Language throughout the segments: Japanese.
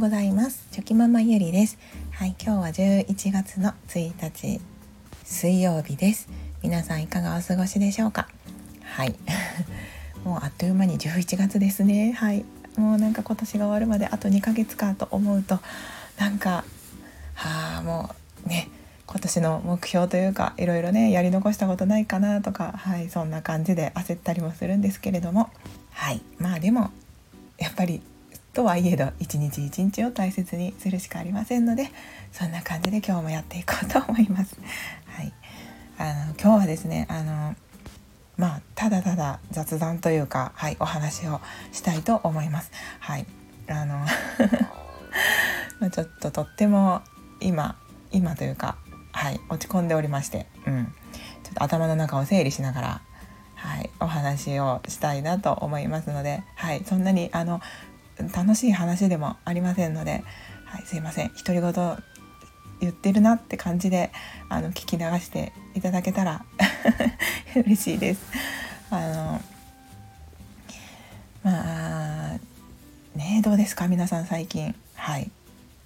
ございます。チョキママゆりです。はい今日は11月の1日水曜日です。皆さんいかがお過ごしでしょうか？はい。もうあっという間に11月ですね。はい。もうなんか今年が終わるまであと2ヶ月かと思うとなんかはあもうね今年の目標というかいろいろねやり残したことないかなとかはいそんな感じで焦ったりもするんですけれども。はい。まあでもやっぱりとはいえど一日一日を大切にするしかありませんのでそんな感じで今日もやっていこうと思います。はい、あの今日はですねあのまあただただ雑談というか、はい、お話をしたいと思います。はい、あの まあちょっととっても今今というか、はい、落ち込んでおりまして、うん、ちょっと頭の中を整理しながらはい、お話をしたいなと思いますので、はい、そんなにあの楽しい話でもありませんので、はい、すいません。独り言言ってるなって感じであの聞き流していただけたら 嬉しいです。あのまあねどうですか？皆さん最近。はい。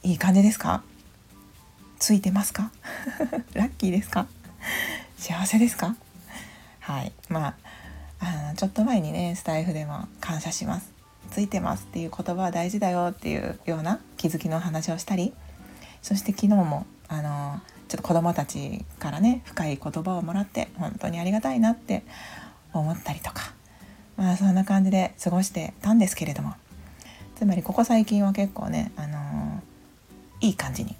いい感じですか？ついてますか？ラッキーですか？幸せですか？はい。まああのちょっと前にねスタイフでも感謝します。ついてますっていう言葉は大事だよっていうような気づきの話をしたりそして昨日もあのちょっと子どもたちからね深い言葉をもらって本当にありがたいなって思ったりとかまあそんな感じで過ごしてたんですけれどもつまりここ最近は結構ね、あのいい感じに、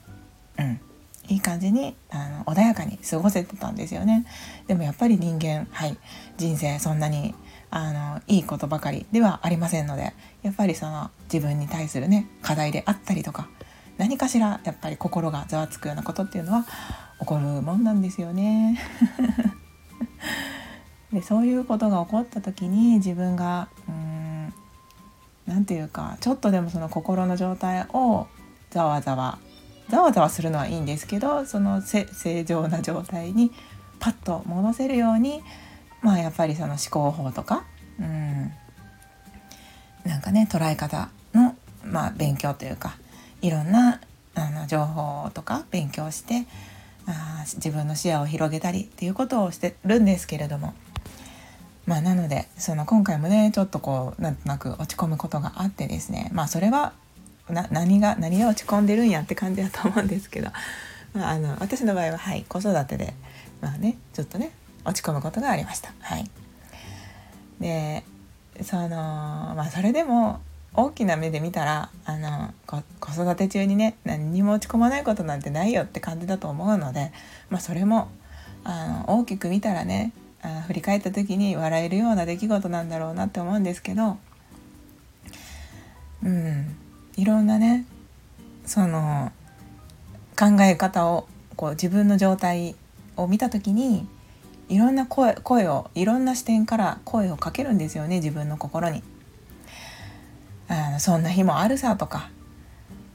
うん、いい感じにあの穏やかに過ごせてたんですよね。でもやっぱり人間はい人生そんなにあのいいことばかりではありませんのでやっぱりその自分に対するね課題であったりとか何かしらやっぱり心がざわつくようなことっていうのは起こるもんなんですよね。でそういうことが起こった時に自分がうん何て言うかちょっとでもその心の状態をざわざわざわざわするのはいいんですけどその正常な状態にパッと戻せるようにまあやっぱりその思考法とか、うん、なんかね捉え方の、まあ、勉強というかいろんなあの情報とか勉強してあ自分の視野を広げたりっていうことをしてるんですけれどもまあなのでその今回もねちょっとこうなんとなく落ち込むことがあってですねまあそれはな何が何が落ち込んでるんやって感じだと思うんですけど、まあ、あの私の場合ははい子育てでまあねちょっとね落ち込むことがありました。はい、でそのまあそれでも大きな目で見たらあの子育て中にね何にも落ち込まないことなんてないよって感じだと思うので、まあ、それもあの大きく見たらねあ振り返った時に笑えるような出来事なんだろうなって思うんですけどうん。いろんなねその考え方をこう自分の状態を見た時にいろんな声声をいろんな視点から声をかけるんですよね自分の心に。あのそんな日もあるさとか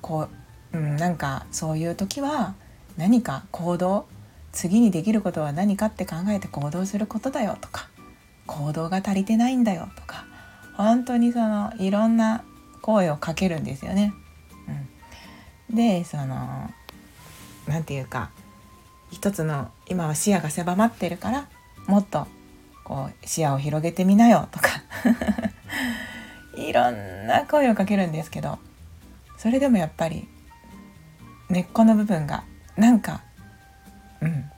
こう、うん、なんかそういう時は何か行動次にできることは何かって考えて行動することだよとか行動が足りてないんだよとか本当にそのいろんな声をかけるんですよね。うん、でその何て言うか一つの今は視野が狭まってるからもっとこう視野を広げてみなよとか。いろんな声をかけるんですけどそれでもやっぱり根っこの部分がなんかうん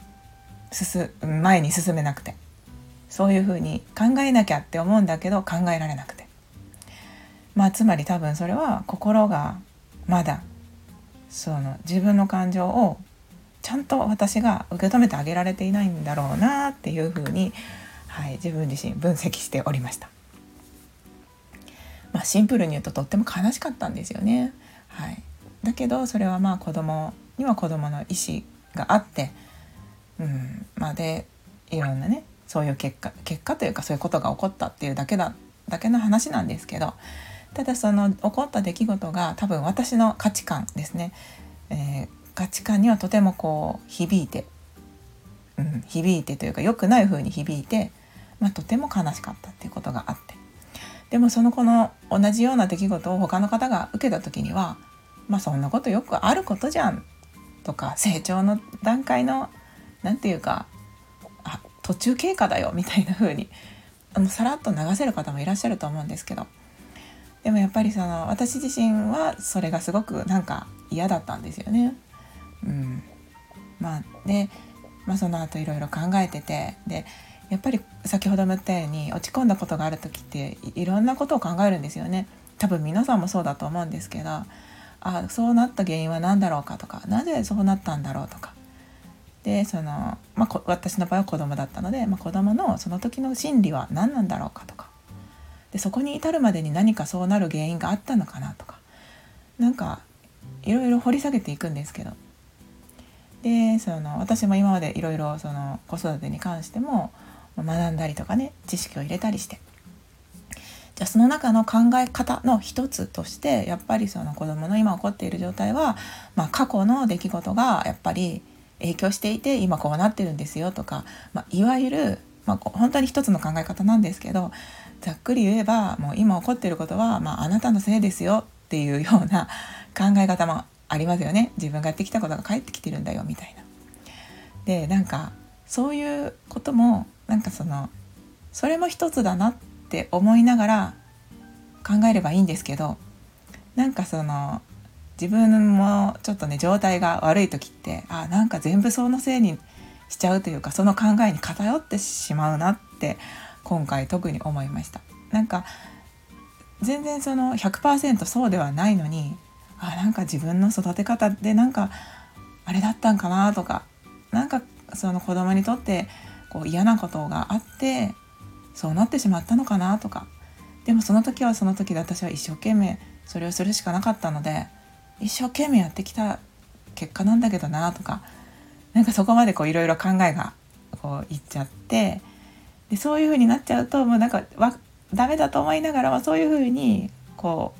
進前に進めなくてそういうふうに考えなきゃって思うんだけど考えられなくて。まあつまり多分それは心がまだその自分の感情をちゃんと私が受け止めてあげられていないんだろうなっていうふうに、はい、自分自身分析しておりました。まあ、シンプルに言うととっても悲しかったんですよね。はい、だけどそれはまあ子供には子供の意思があって、うんまあ、でいろんなねそういう結果結果というかそういうことが起こったっていうだけだだけの話なんですけどただその起こった出来事が多分私の価値観ですね、えー、価値観にはとてもこう響いて、うん、響いてというか良くない風に響いて、まあ、とても悲しかったっていうことがあって。でもその子の同じような出来事を他の方が受けた時にはまあそんなことよくあることじゃんとか成長の段階の何て言うかあ途中経過だよみたいな風にあのさらっと流せる方もいらっしゃると思うんですけどでもやっぱりその私自身はそれがすごくなんか嫌だったんですよね。うん、まあで、まあ、その後いろいろ考えててでやっぱり先ほども言ったように落ち込んだことがある時っていろんなことを考えるんですよね。多分皆さんもそうだと思うんですけどあそうなった原因は何だろうかとかなぜそうなったんだろうとかでその、まあ、私の場合は子供だったので、まあ、子供のその時の心理は何なんだろうかとかでそこに至るまでに何かそうなる原因があったのかなとかなんかいろいろ掘り下げていくんですけど。でその私も今までいろいろ子育てに関しても学んだりとかね知識を入れたりして。じゃあその中の考え方の一つとしてやっぱりその子どもの今起こっている状態は、まあ、過去の出来事がやっぱり影響していて今こうなってるんですよとか、まあ、いわゆる、まあ、本当に一つの考え方なんですけどざっくり言えばもう今起こっていることは、まあ、あなたのせいですよっていうような 考え方もありますよね自分がやってきたことが返ってきてるんだよみたいな。でなんかそういうこともなんかそのそれも一つだなって思いながら考えればいいんですけどなんかその自分もちょっとね状態が悪い時ってあなんか全部そのせいにしちゃうというかその考えに偏ってしまうなって今回特に思いました。なんか全然その100%そうではないのにあなんか自分の育て方でなんかあれだったんかなとかなんかその子供にとってこう嫌なことがあってそうなってしまったのかなとかでもその時はその時で私は一生懸命それをするしかなかったので一生懸命やってきた結果なんだけどなとかなんかそこまでこういろいろ考えがこういっちゃってでそういう風になっちゃうともうなんかわダメだと思いながらはそういう風にこ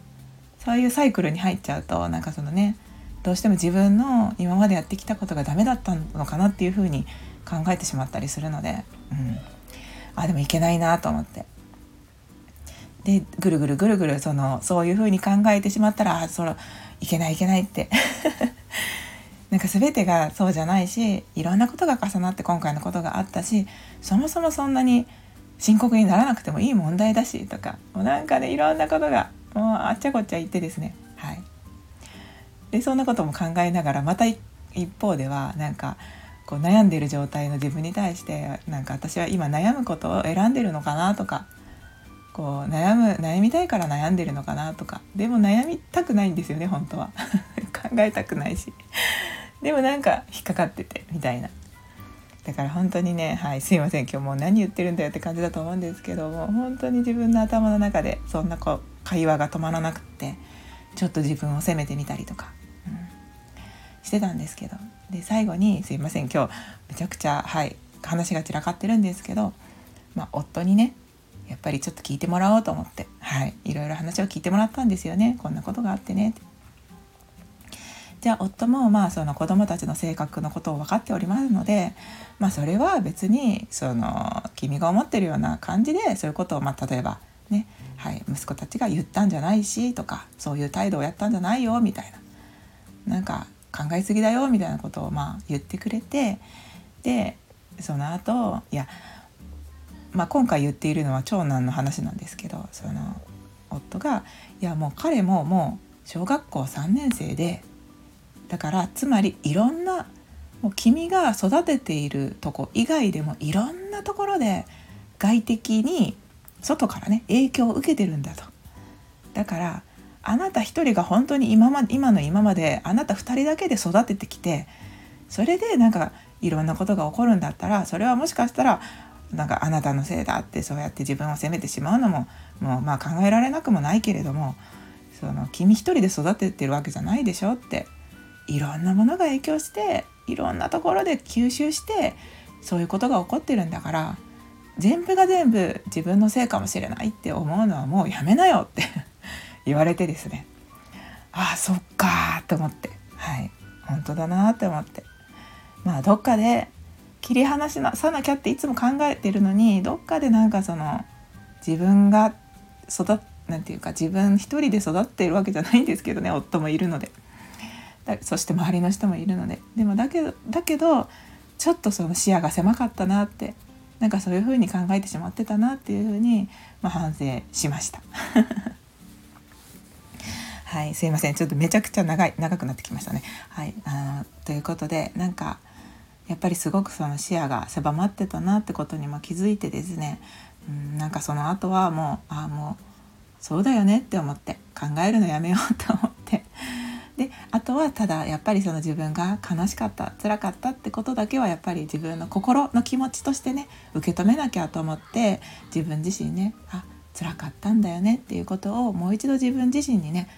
うそういうサイクルに入っちゃうとなんかそのねどうしても自分の今までやってきたことがダメだったのかなっていう風に考えてしまったりするので、うん、あでもいけないなと思って。でぐるぐるぐるぐるそのそういう風に考えてしまったらあそれいけないいけないって。なんか全てがそうじゃないしいろんなことが重なって今回のことがあったしそもそもそんなに深刻にならなくてもいい問題だしとかもうなんかねいろんなことがもうあっちゃこっちゃ言ってですね。はい。でそんなことも考えながらまた一方ではなんかこう悩んでる状態の自分に対してなんか私は今悩むことを選んでるのかなとかこう悩む悩みたいから悩んでるのかなとかでも悩みたくないんですよね本当は。考えたくないし。でもなんか引っかかっててみたいな。だから本当にねはいすいません。今日もう何言ってるんだよって感じだと思うんですけども本当に自分の頭の中でそんなこう会話が止まらなくってちょっと自分を責めてみたりとか、うん、してたんですけど。で最後にすいません。今日めちゃくちゃはい話が散らかってるんですけど、まあ、夫にねやっぱりちょっと聞いてもらおうと思って、はい、いろいろ話を聞いてもらったんですよね。こんなことがあってねって。じゃあ夫もまあその子供たちの性格のことを分かっておりますので、まあ、それは別にその君が思ってるような感じでそういうことをまあ例えばね、はい、息子たちが言ったんじゃないしとかそういう態度をやったんじゃないよみたいな。なんか考えすぎだよみたいなことをまあ言ってくれてでその後いやまあ、今回言っているのは長男の話なんですけどその夫が「いやもう彼ももう小学校3年生でだからつまりいろんなもう君が育てているとこ以外でもいろんなところで外的に外からね影響を受けてるんだと。だからあなた一人が本当に今ま今の今まであなた2人だけで育ててきてそれでなんかいろんなことが起こるんだったらそれはもしかしたらなんかあなたのせいだってそうやって自分を責めてしまうのももうまあ考えられなくもないけれどもその君一人で育ててるわけじゃないでしょっていろんなものが影響していろんなところで吸収してそういうことが起こってるんだから全部が全部自分のせいかもしれないって思うのはもうやめなよって 言われてですね。ああそっかと思って。はい。本当だなって思って。まあどっかで切り離しなさなきゃっていつも考えてるのにどっかでなんかその自分が育なんていうか自分一人で育っているわけじゃないんですけどね夫もいるので。そして周りの人もいるのででもだけどだけどちょっとその視野が狭かったなってなんかそういうふうに考えてしまってたなっていうふうに、まあ、反省しました。はい、すいませんちょっとめちゃくちゃ長い長くなってきましたね。はい、あのということでなんかやっぱりすごくその視野が狭まってたなってことにも気づいてですね、うん、なんかその後はもうああもうそうだよねって思って考えるのやめようと思っであとはただやっぱりその自分が悲しかった辛かったってことだけはやっぱり自分の心の気持ちとしてね受け止めなきゃと思って自分自身ねあ辛かったんだよねっていうことをもう一度自分自身にね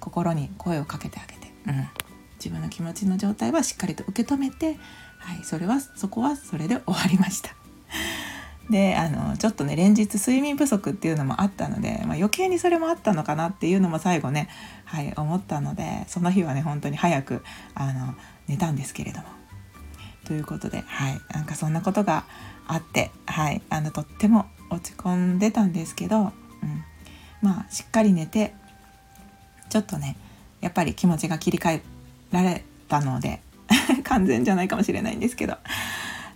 心に声をかけてあげて、うん、自分の気持ちの状態はしっかりと受け止めて、はい、それはそこはそれで終わりました。であのちょっとね連日睡眠不足っていうのもあったので、まあ、余計にそれもあったのかなっていうのも最後ね、はい、思ったのでその日はね本当に早くあの寝たんですけれども。ということで、はい、なんかそんなことがあって、はい、あのとっても落ち込んでたんですけど、うん、まあしっかり寝てちょっとねやっぱり気持ちが切り替えられたので 完全じゃないかもしれないんですけど、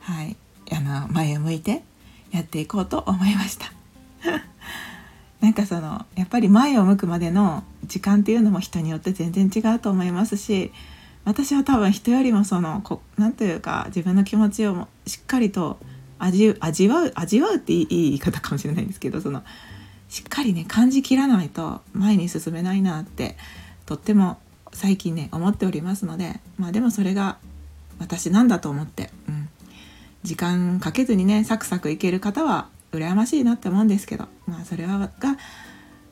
はい、あの前を向いてやっていこうと思いました。なんかそのやっぱり前を向くまでの時間っていうのも人によって全然違うと思いますし私は多分人よりもその何というか自分の気持ちをしっかりと味味わう味わうっていい言い方かもしれないんですけどそのしっかりね感じきらないと前に進めないなってとっても最近ね思っておりますのでまあでもそれが私なんだと思って、うん、時間かけずにねサクサクいける方は羨ましいなって思うんですけどまあそれはが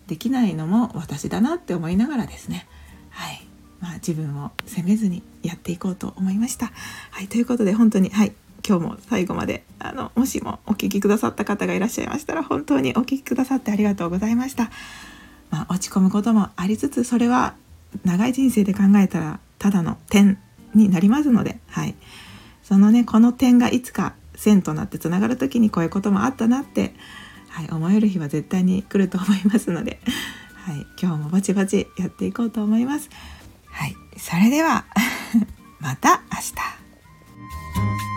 できないのも私だなって思いながらですね。はい。まあ自分を責めずにやっていこうと思いました。はい。ということで本当にはい。今日も最後まであのもしもお聞きくださった方がいらっしゃいましたら本当にお聞きくださってありがとうございました。まあ、落ち込むこともありつつそれは長い人生で考えたらただの点になりますので、はい、そのねこの点がいつか線となってつながる時にこういうこともあったなって、はい、思える日は絶対に来ると思いますので、はい、今日もバチバチやっていこうと思います。はい、それでは また明日。